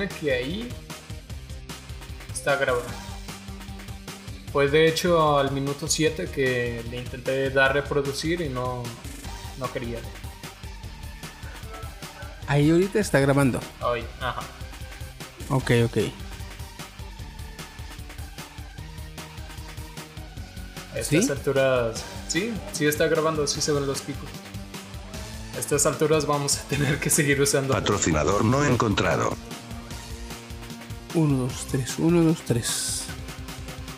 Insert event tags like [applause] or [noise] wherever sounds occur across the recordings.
supone que ahí está grabado. Fue de hecho al minuto 7 que le intenté dar reproducir y no, no quería. Ahí ahorita está grabando. Hoy, ajá. Ok, ok. A estas ¿Sí? alturas. Sí, sí está grabando, sí se ven los picos. A estas alturas vamos a tener que seguir usando. Patrocinador no encontrado. 1, 2, 3, 1, 2, 3.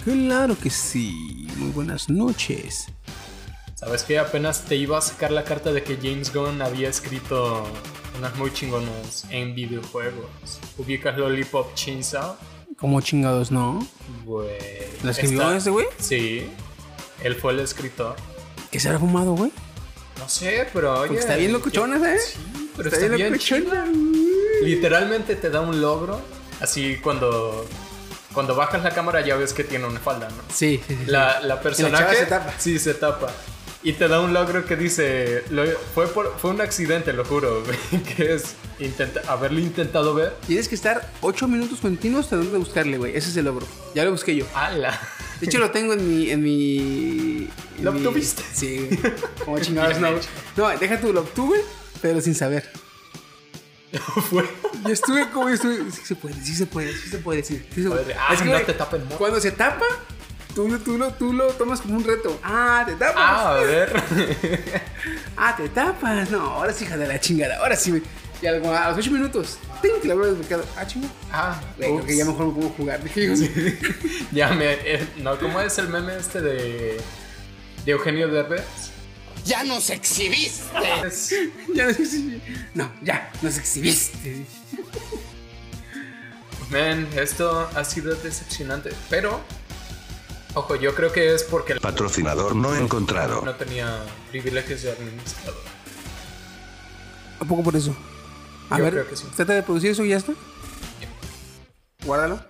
Claro que sí. Muy buenas noches. ¿Sabes que Apenas te iba a sacar la carta de que James Gunn había escrito unas muy chingonas en videojuegos. ¿Ubicas Lollipop Chainsaw? Como chingados, ¿no? Güey. ¿La escribió Está- ese güey? Sí. Él fue el escritor. ¿Que se habrá fumado, güey? No sé, pero oye. Porque está bien locochona, ¿eh? Sí, pero está, bien, chida. Literalmente te da un logro. Así cuando. Cuando bajas la cámara ya ves que tiene una falda, ¿no? Sí, sí, sí. La, la personaje. chava se tapa. Sí, se tapa. Y te da un logro que dice. lo- fue, por, fue un accidente, lo juro. [laughs] güey, Que es intenta, haberlo intentado ver. Tienes que estar 8 minutos continuos tratando de buscarle, güey. Ese es el logro. Ya lo busqué yo. ¡Hala! De hecho, lo tengo en mi. En mi [laughs] en ¿Lo mi- obtuviste? Sí. Como chingados, [laughs] no. No, deja tú, lo obtuve, pero sin saber. [laughs] fue. Yo estuve como. estuve, sí se puede, sí se puede, sí se puede, sí. sí se puede. Joder, ah, no te tapen, mo- Cuando se tapa, tú, lo- tú, lo, tú lo tomas como un reto. Ah, te tapas. Ah, a ver. [laughs] Ah, te tapas. No, ahora sí, hija de la chingada. Ahora sí. Y a los 8 minutos, ¡ting! La vuelvo desbloqueado. Ah, chingada. Ah, creo que ya mejor me puedo jugar. Sí. [laughs] Ya me. eh, no, ¿cómo es el meme este de. de Eugenio Derbez? ¡Ya nos exhibiste! [laughs] Ya no sé si. No, ya, nos exhibiste. Man, esto ha sido decepcionante. Pero. Ojo, yo creo que es porque Patrocinador no encontrado. no tenía privilegios de administrador. ¿A poco por eso? A Yo ver, creo que sí. trata de producir eso y ya está. Guárdalo.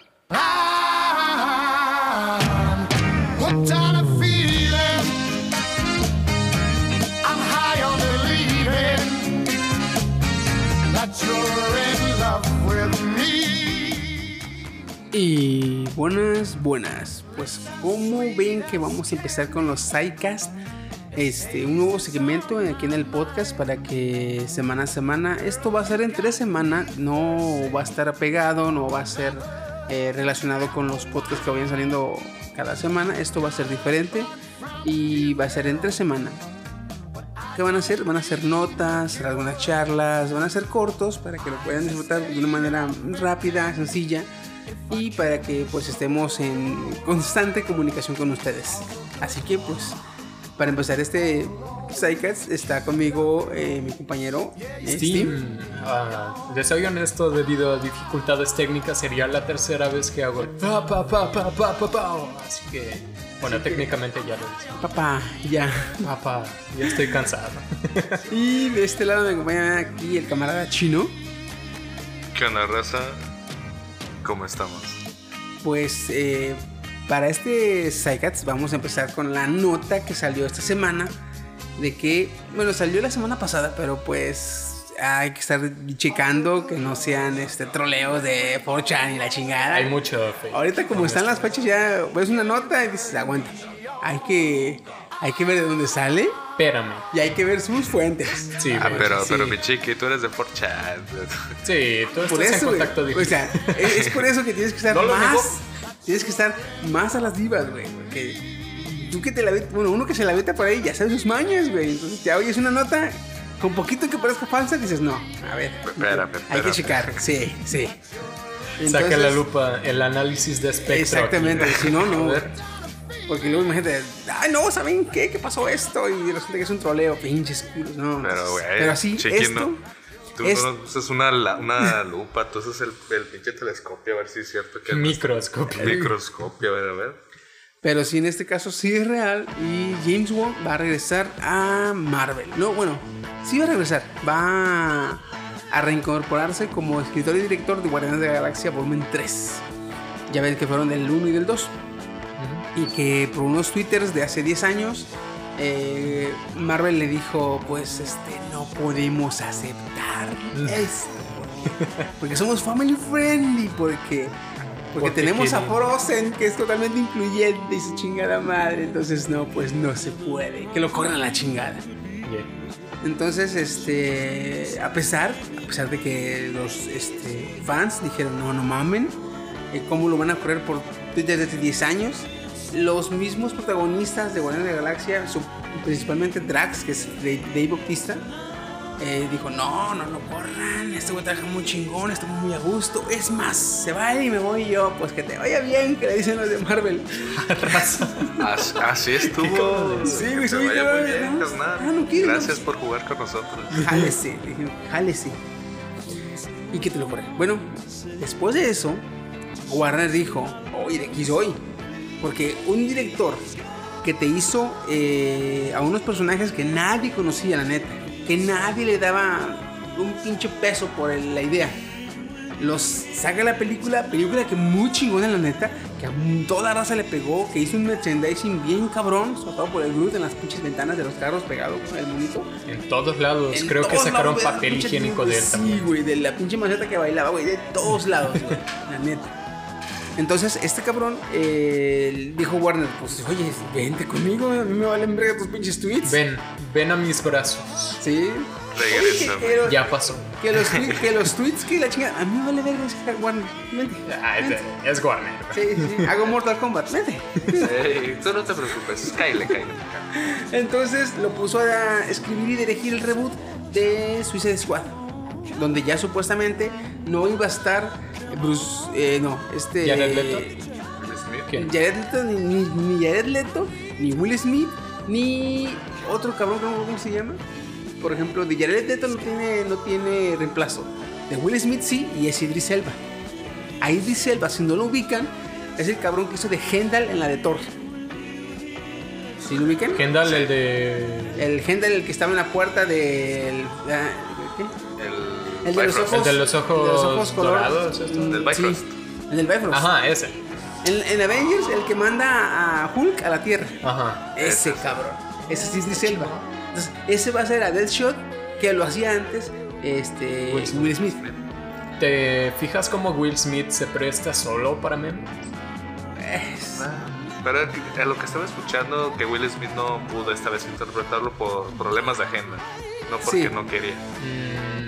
Y buenas, buenas. Pues, ¿cómo ven que vamos a empezar con los sidecast? Este, un nuevo segmento aquí en el podcast para que semana a semana, esto va a ser entre semana, no va a estar pegado, no va a ser eh, relacionado con los podcasts que vayan saliendo cada semana, esto va a ser diferente y va a ser entre semana. ¿Qué van a hacer? Van a hacer notas, algunas charlas, van a ser cortos para que lo puedan disfrutar de una manera rápida, sencilla y para que pues estemos en constante comunicación con ustedes. Así que pues para empezar este Psycats está conmigo eh, mi compañero eh, Steve. Ah, les soy honesto, debido a dificultades técnicas, sería la tercera vez que hago el pa, pa, pa, pa, pa, pa, pa. Así que, bueno, técnicamente ya lo hice. Papá, ya. Papá, ya estoy cansado. [laughs] Y de este lado me acompaña aquí el camarada chino. ¿Qué onda, raza? ¿Cómo estamos? Pues eh, para este Psycats vamos a empezar con la nota que salió esta semana. De que, bueno, salió la semana pasada, pero pues hay que estar checando que no sean este troleos de 4chan y la chingada. Hay mucho fake. Ahorita como están las fechas ya ves una nota y dices, aguanta. Hay que, hay que ver de dónde sale Espérame. y hay que ver sus fuentes. Sí, Ah, güey. pero, sí. pero mi chiqui, tú eres de 4chan. Sí, tú Por estás eso, en güey. contacto O sea, es, es por eso que tienes que estar [laughs] No más. Tienes que estar más a las divas, güey. Porque tú que te la ves, bueno, uno que se la vete por ahí ya sabe sus mañas, güey. Entonces ya oyes una nota con poquito que parezca falsa, dices, no, a ver. Espérame, Hay que checar, sí, sí. Saca la lupa, el análisis de espectro. Exactamente, aquí. si no, no. Porque luego imagínate, ay, no, ¿saben qué? ¿Qué pasó esto? Y resulta que es un troleo, pinches culos, no. Pero, güey, Pero así, esto. no. Tú es- no usas una, una lupa, tú usas el, el pinche telescopio a ver si es cierto que. Microscopio. Microscopio, a ver, a ver. Pero sí, en este caso sí es real y James Wan va a regresar a Marvel. No, bueno, sí va a regresar. Va a reincorporarse como escritor y director de Guardianes de la Galaxia Volumen 3. Ya ven que fueron del 1 y del 2. Y que por unos twitters de hace 10 años eh, Marvel le dijo, pues este, no podemos aceptar esto. Porque somos family friendly, porque, porque, Porque tenemos a Frozen, que es totalmente incluyente y su chingada madre. Entonces, no, pues no se puede. Que lo corran a la chingada. Entonces, este, a pesar, a pesar de que los este, fans dijeron, no, no mamen, eh, ¿cómo lo van a correr por desde hace 10 años? Los mismos protagonistas de Guardianes de la Galaxia, su- principalmente Drax, que es Dave, Bautista, eh, dijo, no, no lo corran, este güey trabaja muy chingón, estamos muy a gusto. Es más, se va él y me voy yo, pues que te vaya bien, que le dicen los de Marvel. [laughs] As- Así estuvo. Sí, güey, muy bien, no, ah, no quiero, Gracias no. por jugar con nosotros. Jálese, le dije, jálese. Y que te lo corre. Bueno, después de eso, Warner dijo, oye, de aquí soy. Porque un director que te hizo eh, a unos personajes que nadie conocía, la neta, que nadie le daba un pinche peso por el- la idea. Los saca la película, película que muy chingona la neta, que a toda raza le pegó, que hizo un merchandising bien cabrón, sobre todo por el Groot en las pinches ventanas de los carros pegado con el monito. En todos lados. En Creo que sacaron lados, papel higiénico de él Sí, también. güey, de la pinche maceta que bailaba, güey, de todos lados, güey, la neta. Entonces, este cabrón eh, dijo Warner, pues, oye, vente conmigo, a mí me valen verga tus pinches tweets. Ven, ven a mis brazos. Sí. Regresa, Ya pasó. que, los, tweets- que los tweets, que la chingada, a mí me vale verga ese Warner, vente. Ah, es, vente. es Warner. Sí, sí, hago Mortal Kombat, vente. Ey, tú no te preocupes. Cáile, cáile. Entonces lo puso a escribir y dirigir el reboot de Suicide Squad. Donde ya supuestamente no iba a estar Bruce. eh, no, este. ¿Jared Leto? Will Smith. ¿Quién? Jared Leto, ni, ni, ni Jared Leto, ni Will Smith, ni otro cabrón que no cómo se llama. Por ejemplo, de Jared Leto no tiene, no tiene reemplazo. De Will Smith sí, y es Idris Elba. A Idris Elba, si no lo ubican, es el cabrón que hizo de Hendal en la de Thor. ¿Sí lo ubican? Kendall, el de. El Hendal, el que estaba en la puerta del. ah, ¿qué? El, de los ojos. El de los ojos el de los ojos color- dorados, ¿esto? Del sí, Bifrost. el del Bifrost. Ajá, ese. En, en Avengers, el que manda a Hulk a la Tierra. Ajá. Ese Ese. cabrón. Ese sí es Idris Elba. Entonces, ese va a ser a Deadshot que lo hacía antes este, Will Will Smith. Smith. ¿Te fijas cómo Will Smith se presta solo para memes? Es- Ah, Pero a lo que estaba escuchando, que Will Smith no pudo esta vez interpretarlo por problemas de agenda. No porque Sí. no quería. Mm,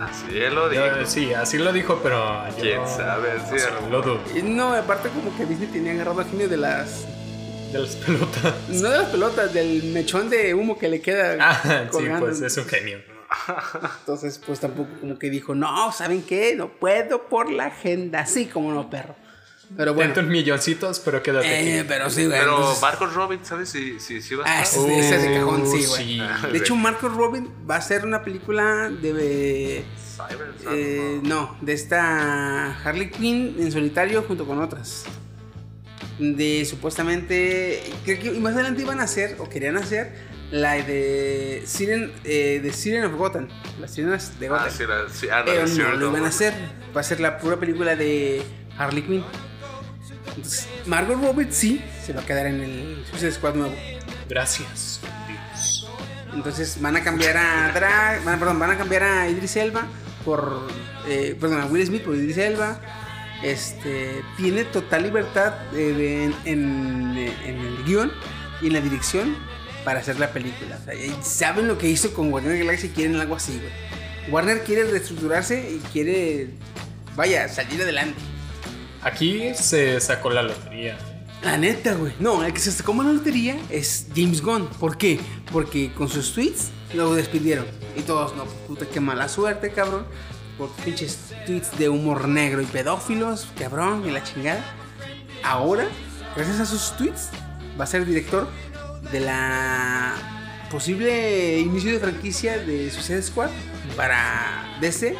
Así él lo dijo. yo- sí, así lo dijo, pero. ¿Quién no- sabe? no Sí, a lo dudo. y no, aparte como que Disney tenía agarrado al genio de las... De las pelotas. No de las pelotas, del mechón de humo que le queda Ah, [laughs] sí, pues es un genio. Entonces, pues tampoco como que dijo, no, ¿saben qué? No puedo por la agenda. Sí, como no, perro. Pero bueno. Bueno. milloncitos, pero quédate Eh, aquí. pero sí, güey. Pero entonces- Marcos Robin, ¿sabes si, si, si va a Ah, estar? ese, ese es de cajón, sí, Uh, güey. sí. De hecho, Marcos Robin va a ser una película de... Cyber, eh, no, de esta Harley Quinn en solitario junto con otras. De supuestamente... Creo que más adelante iban a hacer, o querían hacer, la de Siren, eh, de Siren of Gotham. Las sirenas de Gotham. Ah, sí, la, sí, ah, la Pero de no Zero lo iban a hacer. Va a ser la pura película de Harley Quinn. Entonces, Margot Robbie sí se va a quedar en el Suicide Squad nuevo. Gracias, Dios. Entonces van a cambiar a Drag, van, perdón, van a cambiar a Idris Elba por, eh, perdón, a Will Smith por Idris Elba. Este tiene total libertad eh, de- en, en- en el guion y en la dirección para hacer la película. O sea, y saben lo que hizo con Warner Galaxy y quieren algo así, güey. Warner quiere reestructurarse y quiere, vaya, salir adelante. Aquí se sacó la lotería. La neta, güey. No, el que se sacó la lotería es James Gunn. ¿Por qué? Porque con sus tweets lo despidieron. Y todos, no, puta, qué mala suerte, cabrón. Por pinches tweets de humor negro y pedófilos, cabrón, y la chingada. Ahora, gracias a sus tweets, va a ser director de la posible inicio de franquicia de Suicide Squad para DC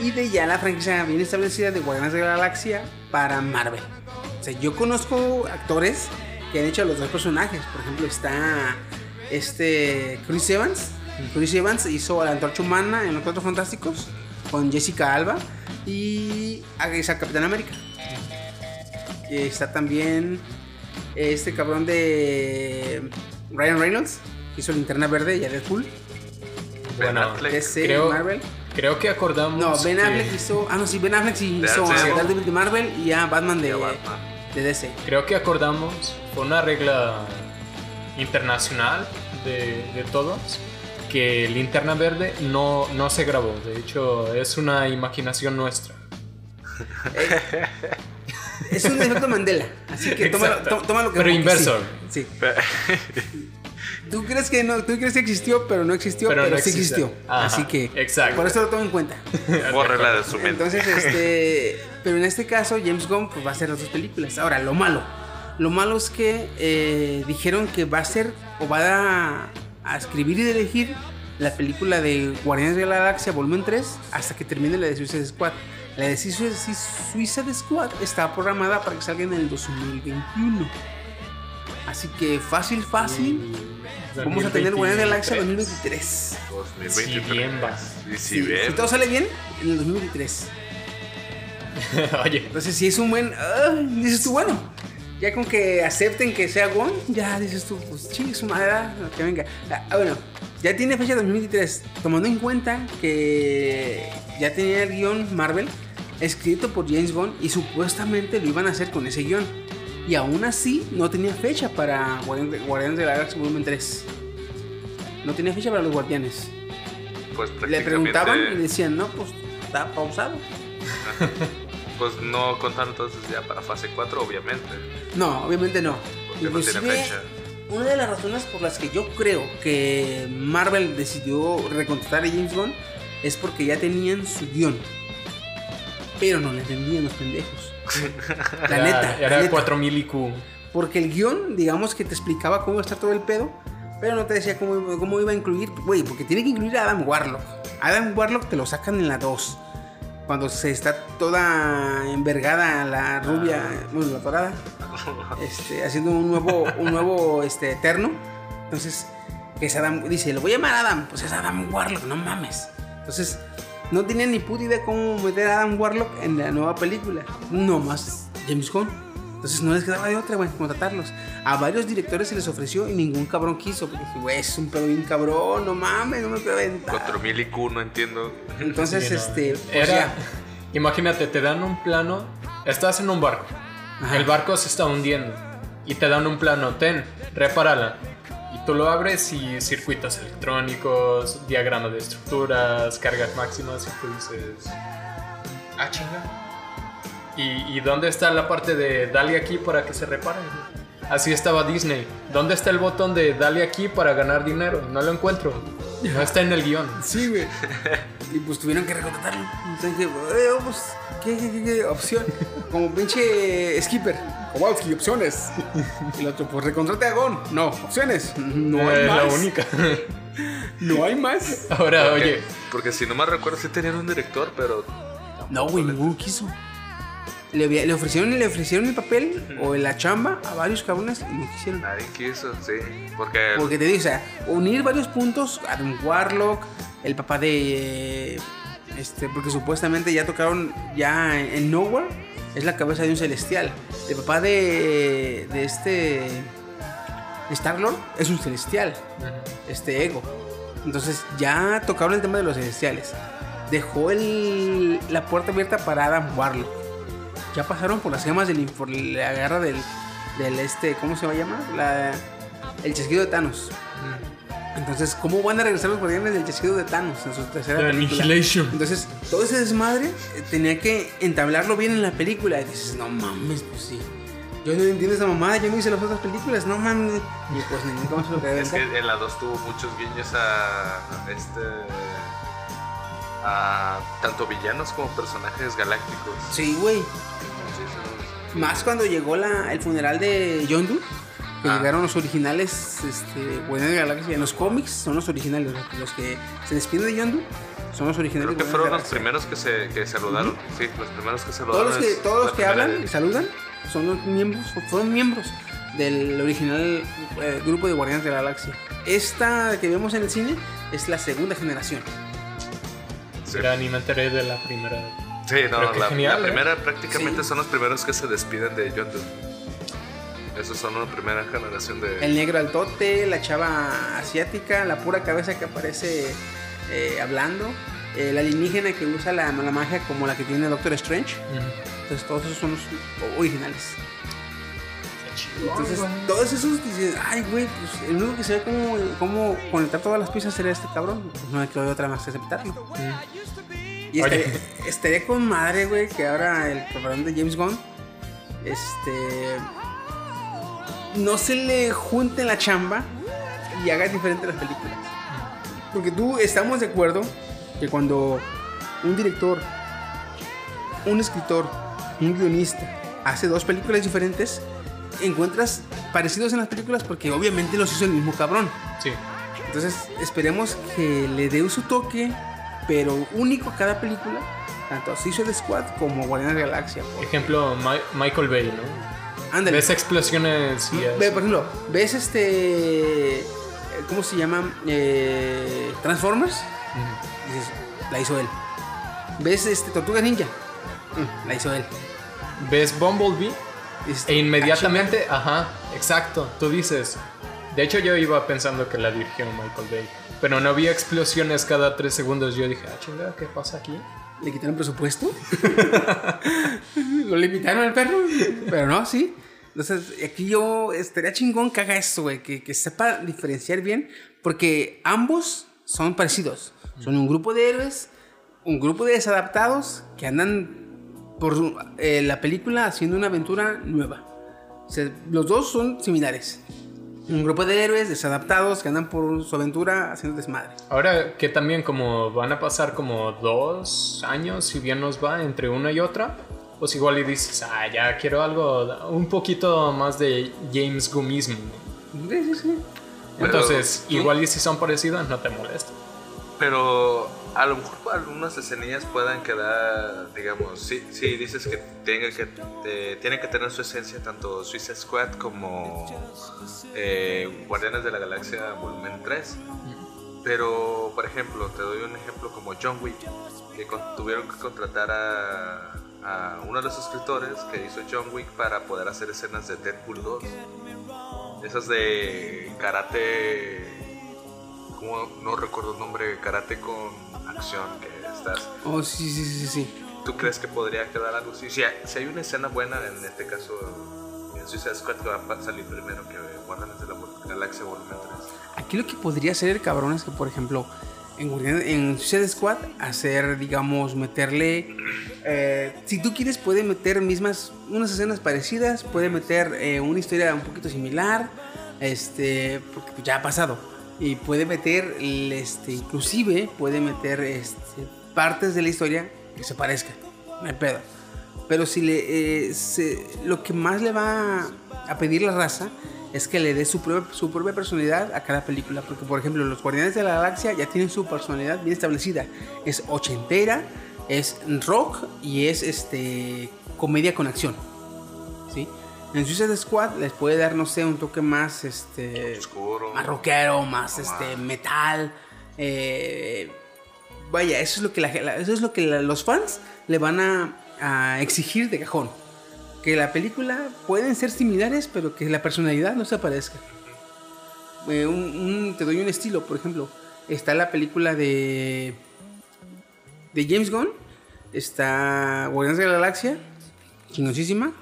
y de ya la franquicia bien establecida de Guardianes de la Galaxia para Marvel. O sea, yo conozco actores que han hecho a los dos personajes. Por ejemplo, está este Chris Evans. Chris Evans hizo a la Antorcha Humana en Los Cuatro Fantásticos con Jessica Alba y es al Capitán América. Está también este cabrón de Ryan Reynolds, que hizo Linterna Verde y a Deadpool. Bueno, creo- Marvel. Creo que acordamos. No, Ben que- Affleck hizo. Ah, no, sí, Ben Affleck sí hizo a Daredevil. De Marvel y a Batman de, Ya, Batman. de DC. Creo que acordamos, fue una regla internacional de, de todos, que Linterna Verde no, no se grabó. De hecho, es una imaginación nuestra. Es un efecto Mandela. Así que tómalo, Exacto. tó- tómalo que Pero como que inverso. Sí. sí. [laughs] Tú crees que no, tú crees que existió, pero no existió, Pero pero, no sí existió. existió. Ajá, Así que exacto. por eso lo tomo en cuenta. [laughs] Bórrela de su mente. Entonces, este, pero en este caso James Gunn pues, va a hacer las dos películas. Ahora, lo malo, lo malo es que eh, dijeron que va a ser o va a, a escribir y dirigir la película de Guardianes de la Galaxia Volumen 3 hasta que termine la de Suicide Squad. La de Suicide Squad está programada para que salga en el 2021. Así que fácil, fácil. Vamos a tener Guardianes de la Galaxia 2023. 2023. Si bien va. Si Sí, bien. si todo sale bien, en el 2023. [laughs] Oye, Entonces, si es un buen. ah, dices tú, bueno. Ya con que acepten que sea Gon, ya dices tú, pues chingue su madre, ah, que venga. Ah, bueno, ya tiene fecha 2023. Tomando en cuenta que ya tenía el guion Marvel escrito por James Gunn y supuestamente lo iban a hacer con ese guion. Y aún así, no tenía fecha para Guardianes de- la Galaxia Volumen 3. No tenía fecha para los Guardianes. Pues Le preguntaban y decían, no, pues está pausado. [laughs] Pues no contaron entonces ya para fase 4, obviamente. No, obviamente no. Porque no tiene Inclusive, fecha. una de las razones por las que yo creo que Marvel decidió recontratar a James Gunn es porque ya tenían su guion. Pero no le entendían los pendejos. La era, neta. era la neta. 4000 IQ. Porque el guion, digamos que te explicaba cómo iba a estar todo el pedo, pero no te decía cómo, cómo iba a incluir. Güey, porque tiene que incluir a Adam Warlock. Adam Warlock te lo sacan en la 2. Cuando se está toda envergada la rubia, bueno, la torada, este, haciendo un nuevo, un nuevo este, eterno. Entonces, que es Adam, dice, lo voy a llamar Adam, pues es Adam Warlock, no mames. Entonces, no tenía ni puta idea cómo meter a Adam Warlock en la nueva película. No más James Gunn. Entonces no les quedaba de otra, güey, contratarlos. A varios directores se les ofreció y ningún cabrón quiso. Porque dije, güey, es un pedo bien cabrón, no mames, no me puedo aventar. 4000 IQ, no entiendo. Entonces, Sí, no. este, Era, ya. imagínate, te dan un plano, estás en un barco, Ajá. el barco se está hundiendo y te dan un plano, ten, repárala. Tú lo abres y circuitos electrónicos, diagrama de estructuras, cargas máximas y tú dices, ah, chinga. ¿Y, y dónde está la parte de dale aquí para que se repare? Así estaba Disney. ¿Dónde está el botón de dale aquí para ganar dinero? No lo encuentro. No está en el guion. Sí, güey. [laughs] y pues tuvieron que recontratarlo. Entonces dije, eh, pues, ¿qué, qué, qué, qué opción? Como pinche skipper. Kowalski, opciones. Y el otro, pues recontrate a Gon. No, opciones. No hay es más. la única. [laughs] No hay más. Ahora, Porque- oye, Porque si no me recuerdo, sí tenían un director, pero. No, güey, ninguno quiso. Le, ofrecieron, le ofrecieron el papel o la chamba a varios cabrones y no quisieron. Nadie quiso, sí. Porque. Porque te digo, o sea, unir varios puntos, Adam Warlock, el papá de. eh, Este, porque supuestamente ya tocaron ya en, en Nowhere, es la cabeza de un celestial. El papá de. de este. Star Lord es un celestial, este ego. Entonces ya tocaron el tema de los celestiales. Dejó el, la puerta abierta para Adam Warlock. Ya pasaron por las gemas del. por la garra del. del este. ¿Cómo se va a llamar? La, el chasquido de Thanos. Entonces, ¿cómo van a regresar los guardianes del chasquido de Thanos en su tercera The película? Annihilation. Entonces, todo ese desmadre eh, tenía que entablarlo bien en la película. Y dices, no mames, pues sí. Yo no entiendo esa mamada, yo no hice las otras películas, no mames. Y pues nunca más se lo quería Es que en la 2 tuvo muchos guiños a. a este. a tanto villanos como personajes galácticos. Sí, güey. Más cuando llegó la, el funeral de Yondu, que Ah. llegaron los originales, este, Guardianes de la Galaxia. En los cómics son los originales, los- que se despiden de Yondu son los originales. Creo que de fueron los primeros que se que saludaron. Sí, los primeros que saludaron. Todos los que, todos los hablan y saludan son los miembros, fueron miembros del original eh, grupo de Guardianes de la Galaxia. Esta que vemos en el cine es la segunda generación. Sí. Mira, ni me enteré de la primera. Sí, no, la, genial, la ¿eh? primera prácticamente Sí. son los primeros que se despiden de Yondu. Esos son una primera generación de. El negro altote, la chava asiática, la pura cabeza que aparece eh, hablando, el alienígena que usa la, la magia como la que tiene Doctor Strange. Entonces todos esos son los originales. Entonces todos esos dicen, ay güey, pues el único que sabe cómo, cómo conectar todas las piezas sería este cabrón. Pues no quedó de otra más que aceptarlo. Y Oye. estaría, estaría con madre, güey, que ahora el cabrón de James Gunn, este, no se le junte la chamba y haga diferente las películas. Porque tú estamos de acuerdo que cuando un director, un escritor, un guionista hace dos películas diferentes, encuentras parecidos en las películas porque obviamente los hizo el mismo cabrón. Sí. Entonces esperemos que le dé su toque, pero único a cada película, tanto Suicide Squad como Guardianes de la Galaxia. por- Ejemplo, Mi- Michael Bay, ¿no? Ándale. Ves explosiones y Ve, por ejemplo, ¿ves este. ¿Cómo se llama? Eh, Transformers. Dices, la hizo él. ¿Ves este Tortuga Ninja? Mm, La hizo él. Ves Bumblebee e inmediatamente, ajá, exacto, tú dices. De hecho, yo iba pensando que la dirigió Michael Bay, pero no había explosiones cada tres segundos. Yo dije, ah, chingada, ¿qué pasa aquí? "Ah, ¿Le quitaron presupuesto? [laughs] ¿Lo limitaron al perro? Pero no, sí. Entonces, aquí yo estaría chingón que haga eso, güey. Que, que sepa diferenciar bien. Porque ambos son parecidos. Son un grupo de héroes, un grupo de desadaptados que andan por eh, la película haciendo una aventura nueva. Los dos son similares. Un grupo de héroes desadaptados que andan por su aventura haciendo desmadre. Ahora que también como van a pasar como dos años, si bien nos va entre una y otra, pues igual y dices, ah, ya quiero algo, un poquito más de James Gummismo. Sí, sí, sí. Entonces, Pero, igual y si son parecidas, no te molesta. Pero a lo mejor algunas escenillas puedan quedar, digamos, sí, sí dices que, tenga que eh, tiene que tener su esencia tanto Suicide Squad como eh, Guardianes de la Galaxia Volumen 3. Pero, por ejemplo, te doy un ejemplo como John Wick, que tuvieron que contratar a, a uno de los escritores que hizo John Wick para poder hacer escenas de Deadpool 2. Esas de karate, como no recuerdo el nombre, karate con acción que estás. Oh, sí, sí, sí, sí. ¿Tú crees que podría quedar algo así? Si si hay una escena buena, en este caso, en Suicide Squad que va a salir primero que Guardianes de la Galaxia Volumen 3. Aquí lo que podría el cabrón es que, por ejemplo, en, en Suicide Squad, hacer, digamos, meterle. eh, si tú quieres, puede meter mismas, unas escenas parecidas, puede meter eh, una historia un poquito similar, este, porque ya ha pasado. Y puede meter, este, inclusive, puede meter este, partes de la historia que se parezcan. No hay pedo. Pero si le, eh, se- lo que más le va a pedir la raza es que le dé su propia, su propia personalidad a cada película. Porque, por ejemplo, los Guardianes de la Galaxia ya tienen su personalidad bien establecida. Es ochentera, es rock y es este comedia con acción. En Suicide Squad les puede dar, no sé, un toque más este, Oscuro. más rockero, más Más. este, metal. eh, vaya, eso es lo que, la- eso es lo que la- los fans le van a, a exigir de cajón. Que la película pueden ser similares, pero que la personalidad no se aparezca. Eh, un- un- te doy un estilo, por ejemplo. Está la película de. de James Gunn. Está Guardianes de la Galaxia. Chingoncísima.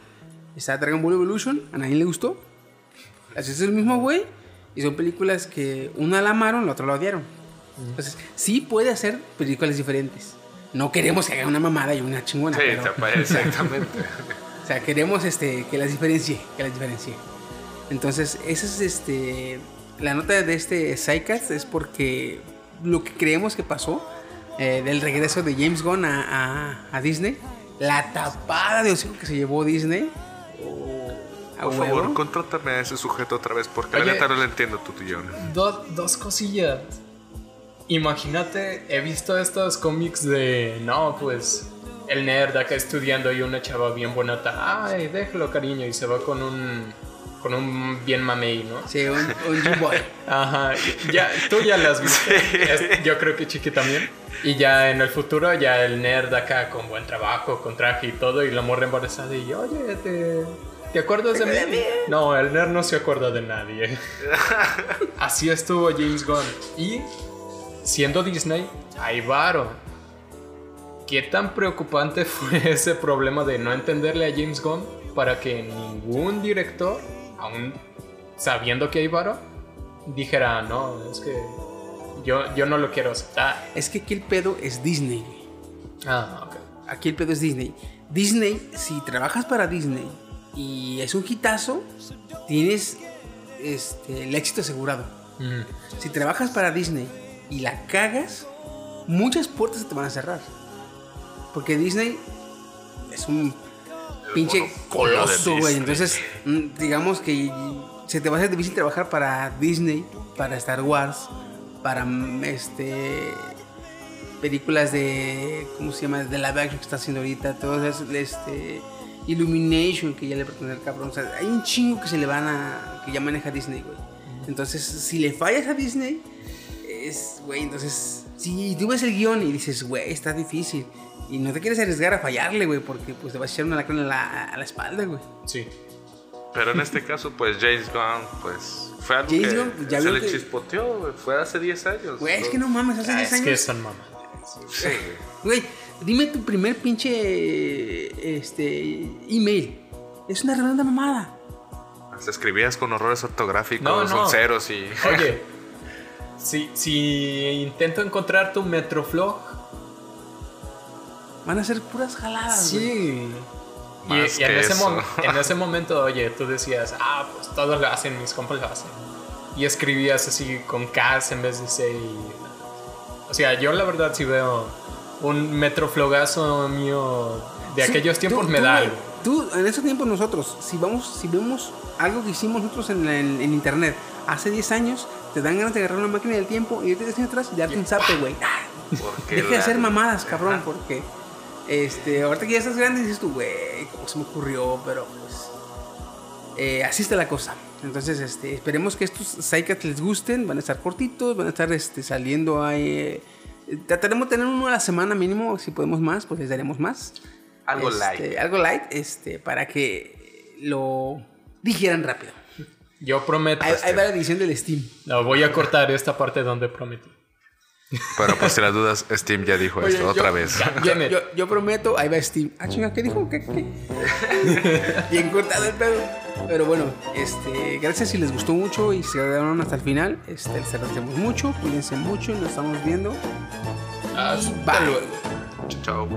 Está Dragon Ball Evolution. A nadie le gustó. Así es el mismo güey. Y son películas que una la amaron, la otra la odiaron. Entonces, sí puede hacer películas diferentes. No queremos que haga una mamada y una chingona. Sí, pero- [laughs] exactamente. o sea, queremos este, que las diferencie, que las diferencie. Entonces, esa es este, la nota de este Psycast es porque lo que creemos que pasó eh, del regreso de James Gunn a, a- a Disney, la tapada de hocico que se llevó Disney. Por huevo. favor, contrátame a ese sujeto otra vez, porque Oye. la neta no le entiendo tu tillón. Do- dos cosillas. Imagínate, he visto estos cómics de, no, pues, el nerd acá estudiando y una chava bien bonita. Ay, déjalo, cariño, y se va con un, con un bien mamey, ¿no? Sí, un, un Boy. [laughs] Ajá, ya, tú ya las viste. Es- yo creo que Chiqui también. Y ya en el futuro, ya el nerd acá con buen trabajo, con traje y todo, y la morra embarazada, y oye, ¿te, ¿Te acuerdas de mí? No, el nerd no se acuerda de nadie. [laughs] Así estuvo James Gunn. Y siendo Disney, hay varo. ¿Qué tan preocupante fue [laughs] ese problema de no entenderle a James Gunn para que ningún director, aún sabiendo que hay varo, dijera, no, es que yo, yo no lo quiero aceptar? Es que aquí el pedo es Disney. Ah, ok. Aquí el pedo es Disney. Disney, si trabajas para Disney y es un hitazo, tienes este, el éxito asegurado. Si trabajas para Disney y la cagas, muchas puertas se te van a cerrar. Porque Disney es un pinche coloso, güey. Entonces, mm, digamos que se te va a hacer difícil trabajar para Disney, para Star Wars, para mm, este películas de ¿cómo se llama? de la action que está haciendo ahorita, todo eso, este Illumination que ya le pertenece al cabrón, o sea, hay un chingo que se le van a que ya maneja Disney, güey. Entonces, si le fallas a Disney, es, güey, entonces, si tú ves el guion y dices, güey, está difícil, y no te quieres arriesgar a fallarle, güey, porque pues te vas a echar una lacrona a la, a la espalda, güey. Sí. Pero en este caso, pues James Gunn, pues fue algo James que Gunn, ya se le que- chispoteó, güey. Fue hace 10 años. Güey, es que no mames, hace Ah, 10 es que años. son mamá. Sí, güey. Dime tu primer pinche este email. Es una redonda mamada. Hasta escribías con horrores ortográficos, No, no. con ceros y. Oye, [laughs] si, si intento encontrar tu Metroflog, Van a ser puras jaladas, güey. sí. Y, y en, ese en [laughs] ese momento, oye, tú decías, ah, pues todos lo hacen, mis compas lo hacen. Y escribías así con Ks en vez de C. y- O sea, yo la verdad si veo un metroflogazo mío de Sí, aquellos tiempos tú- me tú, da güey, algo. Tú, en esos tiempos nosotros, si vamos, si vemos algo que hicimos nosotros en, la- en- en internet hace 10 años, te dan ganas de agarrar una máquina del tiempo y irte 10 años atrás y darte un zape, güey. Ah, Deja de hacer mamadas, cabrón, porque este, ahorita que ya estás grande dices tú, güey, ¿cómo se me ocurrió? Pero pues eh, así está la cosa. Entonces, este, esperemos que estos sidecats les gusten, van a estar cortitos, van a estar este, saliendo ahí. Trataremos de tener uno a la semana mínimo, si podemos más, pues les daremos más. Algo Este, light. Algo light, este, para que lo digieran rápido. Yo prometo. Ahí, ahí va la edición del Steam. No, voy a cortar esta parte donde prometí. Pero pues si las dudas, Steam ya dijo Oye, esto yo- otra vez. Yo, prometo, ahí va Steam. Ah, chinga, ¿qué dijo? ¿Qué, qué? [laughs] Bien cortado el pedo. Pero bueno, este, gracias si les gustó mucho y se quedaron hasta el final. Este, les agradecemos mucho, cuídense mucho, nos estamos viendo. Hasta Bye. luego. Chao.